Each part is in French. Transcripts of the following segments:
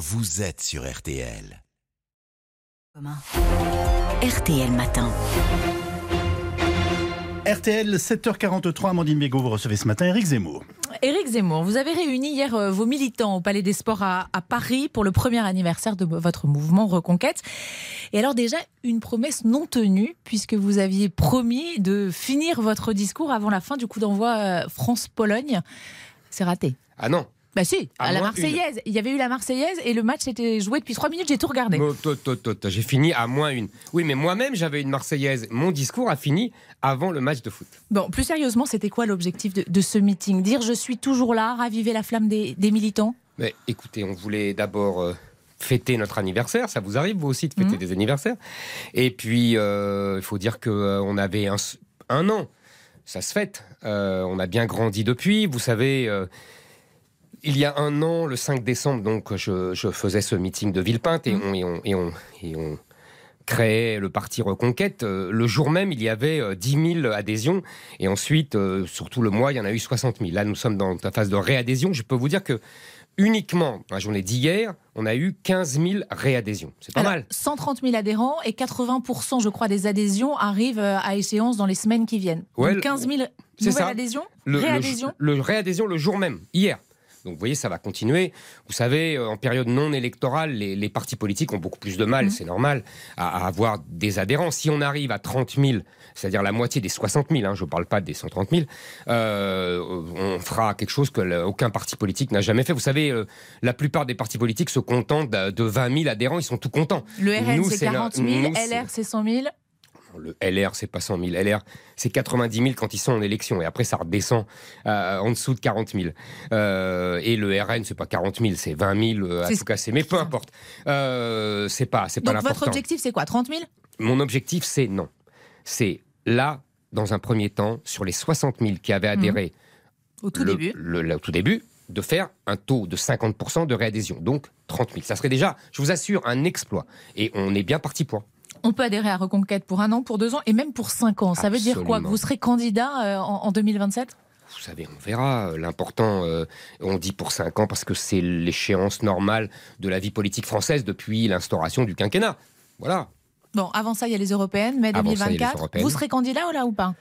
vous êtes sur RTL. RTL Matin. RTL 7h43, Amandine Bégaud, vous recevez ce matin Éric Zemmour. Éric Zemmour, vous avez réuni hier euh, vos militants au Palais des Sports à, à, Paris pour le premier anniversaire de votre mouvement Reconquête. Et alors déjà, une promesse non tenue, puisque vous aviez promis de finir votre discours avant la fin du coup d'envoi euh, France-Pologne. C'est raté. Ah non, bah si, À à la Marseillaise. Il y avait eu la Marseillaise et le match était joué depuis trois minutes, j'ai tout regardé. Tot, tot, j'ai fini à moins une. Oui, mais moi-même, j'avais une Marseillaise. Mon discours a fini avant le match de foot. Bon, plus sérieusement, c'était quoi l'objectif de, de ce meeting? Dire je suis toujours là, raviver la flamme des, des militants? Mais écoutez, on voulait d'abord euh, fêter notre anniversaire. Ça vous arrive, vous aussi, de fêter Mhm. des anniversaires? Et puis, euh, il faut dire qu'on avait un, an. Ça se fête. Euh, on a bien grandi depuis. Vous savez. Euh, il y a un an, le 5 décembre, donc je, je faisais ce meeting de Villepinte et, on, et, on, et, on, et on créait le parti Reconquête. Euh, Le jour même, il y avait euh, 10 000 adhésions et ensuite, euh, sur tout le mois, il y en a eu 60 000. Là, nous sommes dans la phase de réadhésion. Je peux vous dire que uniquement, la journée d'hier, on a eu 15 000 réadhésions. C'est pas Alors, mal. 130 000 adhérents et 80%, je crois, des adhésions arrivent euh, à échéance dans les semaines qui viennent. Ouais, Donc 15 000 c'est nouvelles ça. adhésions Le, le- Réadhésions le réadhésion le jour même, hier. Donc vous voyez, ça va continuer. Vous savez, euh, en période non électorale, les, les partis politiques ont beaucoup plus de mal, Mhm. c'est normal, à, à avoir des adhérents. Si on arrive à 30 000, c'est-à-dire la moitié des 60 000, hein, je ne parle pas des 130 000, euh, on fera quelque chose que aucun parti politique n'a jamais fait. Vous savez, euh, la plupart des partis politiques se contentent de, de 20 000 adhérents, ils sont tout contents. Le RN, c'est c'est la- 40 000, nous, c'est- LR, c'est 100 000. Le LR, c'est pas 100 000. LR, c'est 90 000 quand ils sont en élection. Et après, ça redescend euh, en dessous de 40 000. Euh, et le RN, c'est pas 40 000, c'est 20 000 euh, à tout casser. Mais peu importe. Euh, c'est pas, c'est pas Donc votre objectif, c'est quoi 30 000 Mon objectif, c'est non. C'est là, dans un premier temps, sur les 60 000 qui avaient adhéré Au tout le, début. le- le- au tout début, de faire un taux de 50% de réadhésion. Donc 30 000. Ça serait déjà, je vous assure, un exploit. Et on est bien parti pour. On peut adhérer à Reconquête pour un an, pour deux ans et même pour cinq ans. Ça veut dire quoi? Que vous serez candidat euh, en, en 2027 Vous savez, on verra. L'important, euh, on dit pour 5 ans parce que c'est l'échéance normale de la vie politique française depuis l'instauration du quinquennat. Voilà. Bon, avant ça, il y a les européennes, mai Avant ça, il y a les 2024. européennes. Vous serez candidat là ou pas?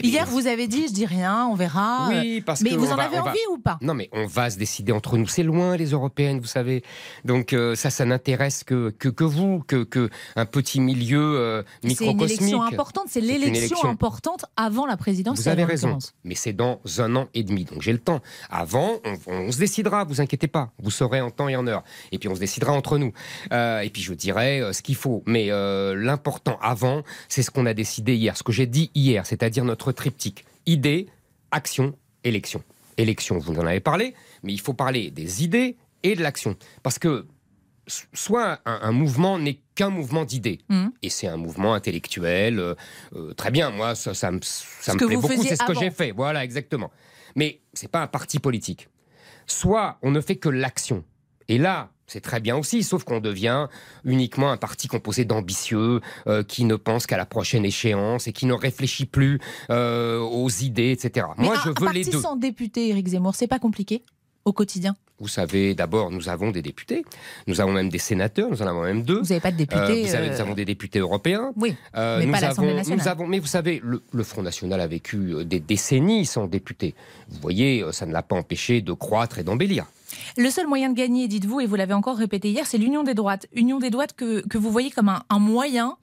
Hier, vous avez dit, je dis rien, on verra. euh, Oui, parce Mais que vous en va- avez va- envie ou pas? Non, mais on va se décider entre nous. C'est loin, les européennes, vous savez. Donc euh, ça, ça n'intéresse que, que, que vous, que, que un petit milieu euh, C'est une microcosmique. élection importante, c'est l'élection élection. importante avant la présidentielle. Vous avez raison, mais c'est dans un an et demi, donc j'ai le temps. Avant, on, on se décidera, vous inquiétez pas, vous saurez en temps et en heure. Et puis on se décidera entre nous. Euh, et puis je dirai euh, ce qu'il faut. Mais euh, l'important avant, c'est ce qu'on a décidé hier, ce que j'ai dit hier, c'est-à-dire notre triptyque idée, action, élection. Élection, vous en avez parlé, mais il faut parler des idées et de l'action, parce que soit un, un mouvement n'est qu'un mouvement d'idées, Mhm. et c'est un mouvement intellectuel, euh, euh, très bien, moi ça, ça me, ça me plaît beaucoup, c'est ce que j'ai fait, voilà exactement. Mais c'est pas un parti politique. Soit on ne fait que l'action, et là c'est très bien aussi, sauf qu'on devient uniquement un parti composé d'ambitieux, euh, qui ne pense qu'à la prochaine échéance et qui ne réfléchit plus euh, aux idées, etc. Mais Moi un, je un veux les parti deux. sans député, Éric Zemmour, c'est pas compliqué au quotidien? Vous savez, d'abord, nous avons des députés, nous avons même des sénateurs, nous en avons même deux. Vous n'avez pas de Euh, vous savez, euh, nous avons des députés européens. Oui, Euh, Mais nous pas l'Assemblée nationale. nous avons, mais vous savez, le, le Front National a vécu des décennies sans députés. Vous voyez, ça ne l'a pas empêché de croître et d'embellir. Le seul moyen de gagner, dites-vous, et vous l'avez encore répété hier, c'est l'union des droites. Union des droites que, que vous voyez comme un, un moyen.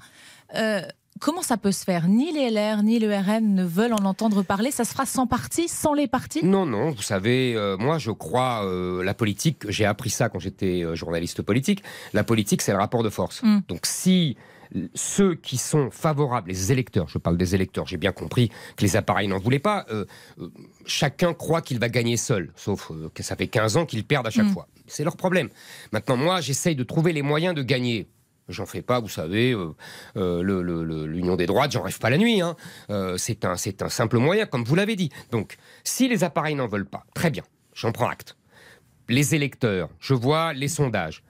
Euh, comment ça peut se faire? Ni les LR, ni le RN ne veulent en entendre parler. Ça se fera sans parti, sans les partis? Non, non, vous savez, euh, moi je crois euh, la politique, j'ai appris ça quand j'étais euh, journaliste politique, la politique c'est le rapport de force. Mm. Donc si ceux qui sont favorables, les électeurs, je parle des électeurs, j'ai bien compris que les appareils n'en voulaient pas, euh, euh, chacun croit qu'il va gagner seul, sauf euh, que ça fait 15 ans qu'ils perdent à chaque Mm. fois. C'est leur problème. Maintenant, moi j'essaye de trouver les moyens de gagner. J'en fais pas, vous savez, euh, euh, le- le- le- l'union des droites, j'en rêve pas la nuit. hein. Euh, c'est un, c'est un simple moyen, comme vous l'avez dit. Donc, si les appareils n'en veulent pas, très bien, j'en prends acte. Les électeurs, je vois les sondages.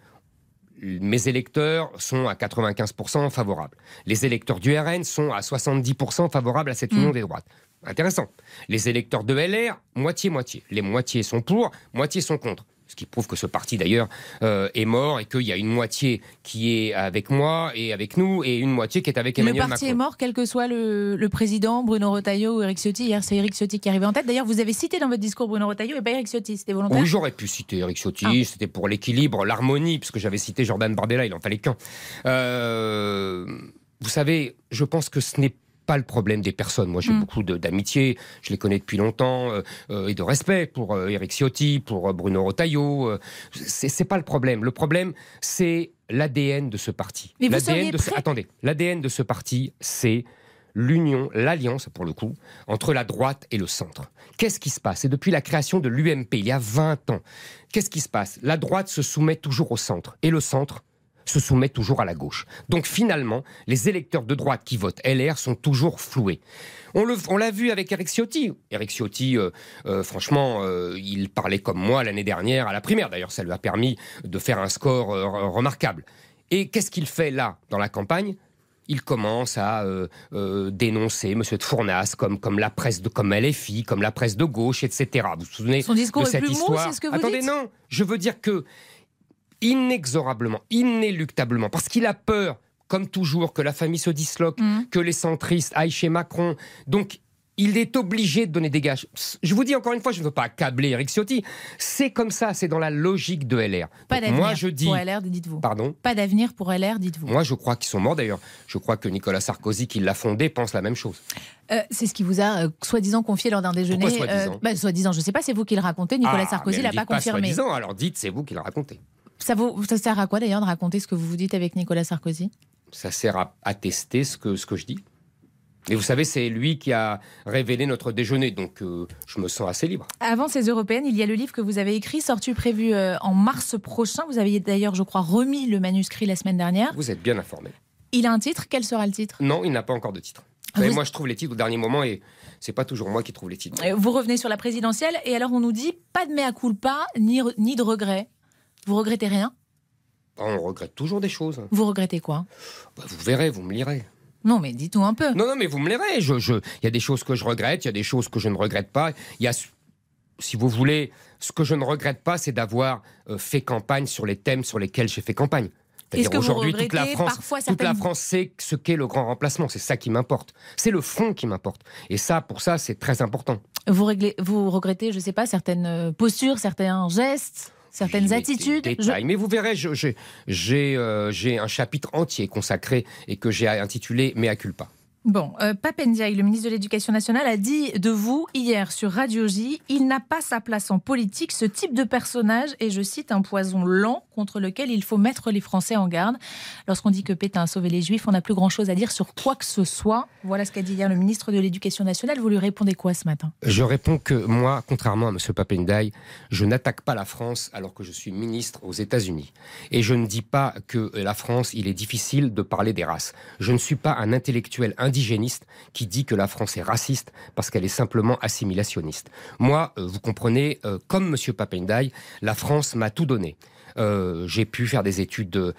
Mes électeurs sont à 95% favorables. Les électeurs du RN sont à 70% favorables à cette Mm. union des droites. Intéressant. Les électeurs de LR, moitié-moitié. Les moitiés sont pour, moitié sont contre. Ce qui prouve que ce parti d'ailleurs euh, est mort et qu'il y a une moitié qui est avec moi et avec nous et une moitié qui est avec Emmanuel Le parti Macron. est mort, quel que soit le, le président, Bruno Retailleau ou Eric Ciotti. Hier, c'est Eric Ciotti qui arrivait en tête. D'ailleurs, vous avez cité dans votre discours Bruno Retailleau et pas Eric Ciotti. C'était volontaire Oui, j'aurais pu citer Eric Ciotti, Ah. c'était pour l'équilibre, l'harmonie, puisque j'avais cité Jordan Bardella, il en fallait qu'un. Euh, vous savez, je pense que ce n'est pas le problème des personnes. Moi, j'ai Mm. beaucoup d'amitié, je les connais depuis longtemps, euh, euh, et de respect pour euh, Eric Ciotti, pour euh, Bruno Retailleau. euh, c'est pas le problème. Le problème, c'est l'ADN de ce parti. Mais vous seriez de ce- prêt- Attendez, l'ADN de ce parti, c'est l'union, l'alliance pour le coup, entre la droite et le centre. Qu'est-ce qui se passe? Et depuis la création de l'UMP, il y a 20 ans, qu'est-ce qui se passe? La droite se soumet toujours au centre, et le centre se soumet toujours à la gauche. Donc finalement, les électeurs de droite qui votent LR sont toujours floués. On l'a vu avec Eric Ciotti. Eric Ciotti, euh, euh, franchement, euh, il parlait comme moi l'année dernière à la primaire. D'ailleurs, ça lui a permis de faire un score re- remarquable. Et qu'est-ce qu'il fait là, dans la campagne? Il commence à euh, euh, dénoncer M. de Fournas comme, comme la presse de comme LFI, comme la presse de gauche, etc. Vous vous souvenez Son discours de est cette plus histoire c'est ce que vous Attendez, dites non, je veux dire que inexorablement, inéluctablement, parce qu'il a peur, comme toujours, que la famille se disloque, Mhm. que les centristes aillent chez Macron. Donc, il est obligé de donner des gages. Je vous dis encore une fois, je ne veux pas accabler Eric Ciotti. C'est comme ça, c'est dans la logique de LR. Pas d'avenir moi, je dis. pour LR, dites-vous. Pardon Pas d'avenir pour LR, dites-vous. Moi, je crois qu'ils sont morts d'ailleurs. Je crois que Nicolas Sarkozy, qui l'a fondé, pense la même chose. Euh, c'est ce qui vous a euh, soi-disant confié lors d'un déjeuner. Pourquoi soi-disant bah, soi-disant, je ne sais pas, c'est vous qui le racontez. Nicolas Ah, Sarkozy mais l'a ne pas dites confirmé. soi-disant, alors dites, c'est vous qui le racontez. Ça, vous, ça sert à quoi d'ailleurs de raconter ce que vous vous dites avec Nicolas Sarkozy? Ça sert à attester ce que, ce que je dis. Et vous savez, c'est lui qui a révélé notre déjeuner, donc euh, je me sens assez libre. Avant ces européennes, il y a le livre que vous avez écrit, sorti prévu euh, en mars prochain. Vous aviez d'ailleurs, je crois, remis le manuscrit la semaine dernière. Vous êtes bien informé. Il a un titre? Quel sera le titre? Non, il n'a pas encore de titre. Vous savez, Vous- moi, je trouve les titres au dernier moment et c'est pas toujours moi qui trouve les titres. Euh, Vous revenez sur la présidentielle et alors on nous dit pas de mea culpa ni, ni de regret. Vous regrettez rien? On regrette toujours des choses. Vous regrettez quoi? Bah, vous verrez, vous me lirez. Non, mais dites-nous un peu. Non, non, mais vous me lirez. Je, je- Il y a des choses que je regrette, il y a des choses que je ne regrette pas. Il y a, si vous voulez, ce que je ne regrette pas, c'est d'avoir euh, fait campagne sur les thèmes sur lesquels j'ai fait campagne. Est-ce C'est-à-dire que aujourd'hui, toute la France, parfois toute la France sait ce qu'est le grand remplacement. C'est ça qui m'importe. C'est le fond qui m'importe. Et ça, pour ça, c'est très important. Vous, réglez- vous regrettez, je sais pas, certaines euh, postures, certains gestes, certaines attitudes. des Je- détails. Mais vous verrez, j'ai euh, j'ai un chapitre entier consacré et que j'ai intitulé Mea culpa. Bon, euh, Papendiaï, le ministre de l'Éducation nationale, a dit de vous hier sur Radio J il n'a pas sa place en politique. Ce type de personnage est, je cite, un poison lent contre lequel il faut mettre les Français en garde. Lorsqu'on dit que Pétain a sauvé les Juifs, on n'a plus grand-chose à dire sur quoi que ce soit. Voilà ce qu'a dit hier le ministre de l'Éducation nationale. Vous lui répondez quoi ce matin? Je réponds que moi, contrairement à M. Papendaï, je n'attaque pas la France alors que je suis ministre aux États-Unis. Et je ne dis pas que la France, il est difficile de parler des races. Je ne suis pas un intellectuel indigéniste qui dit que la France est raciste parce qu'elle est simplement assimilationniste. Moi, euh, vous comprenez, euh, comme M. Papendaï, la France m'a tout donné. Euh, j'ai pu faire des études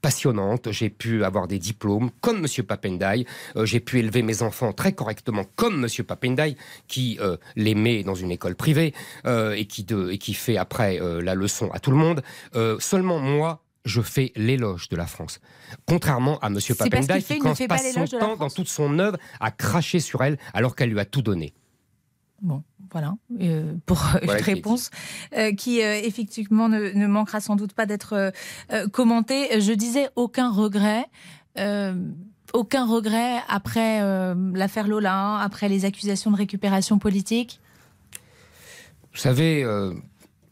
passionnantes, j'ai pu avoir des diplômes comme Papendaï, Euh, j'ai pu élever mes enfants très correctement comme Monsieur Papendaï, qui les met dans une école privée et, qui fait après la leçon à tout le monde. Seulement moi, je fais l'éloge de la France. Contrairement à qu'il fait, qui quand passe son temps dans toute son œuvre à cracher sur elle alors qu'elle lui a tout donné. Bon, voilà, euh, pour une qui est réponse euh, qui, euh, effectivement, ne, ne manquera sans doute pas d'être euh, euh, commentée. Je disais aucun regret. euh, aucun regret après euh, l'affaire Lola, après les accusations de récupération politique. Vous savez, euh,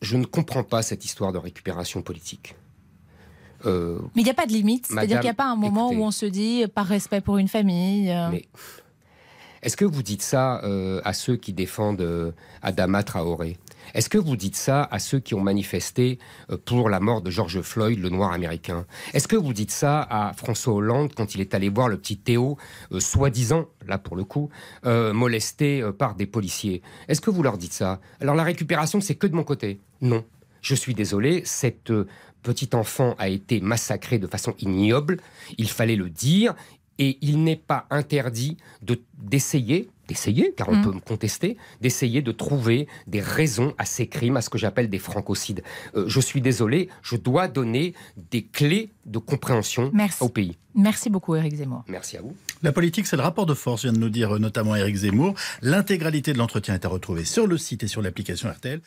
je ne comprends pas cette histoire de récupération politique. Euh, Mais il n'y a pas de limite. C'est-à-dire qu'il n'y a pas un moment écoutez. où on se dit, par respect pour une famille. euh, Mais est-ce que vous dites ça euh, à ceux qui défendent Adama Traoré? Est-ce que vous dites ça à ceux qui ont manifesté pour la mort de George Floyd, le noir américain? Est-ce que vous dites ça à François Hollande quand il est allé voir le petit Théo, euh, soi-disant, là pour le coup, euh, molesté euh, par des policiers? Est-ce que vous leur dites ça? Alors la récupération, c'est que de mon côté Non. Je suis désolé, cette petite enfant a été massacrée de façon ignoble. Il fallait le dire. Et il n'est pas interdit de- d'essayer, d'essayer, car on Mm. peut me contester, d'essayer de trouver des raisons à ces crimes, à ce que j'appelle des francocides. Euh, je suis désolé, je dois donner des clés de compréhension Merci. au pays. Merci beaucoup, Éric Zemmour. Merci à vous. La politique, c'est le rapport de force, vient de nous dire euh, notamment Éric Zemmour. L'intégralité de l'entretien est à retrouver sur le site et sur l'application RTL.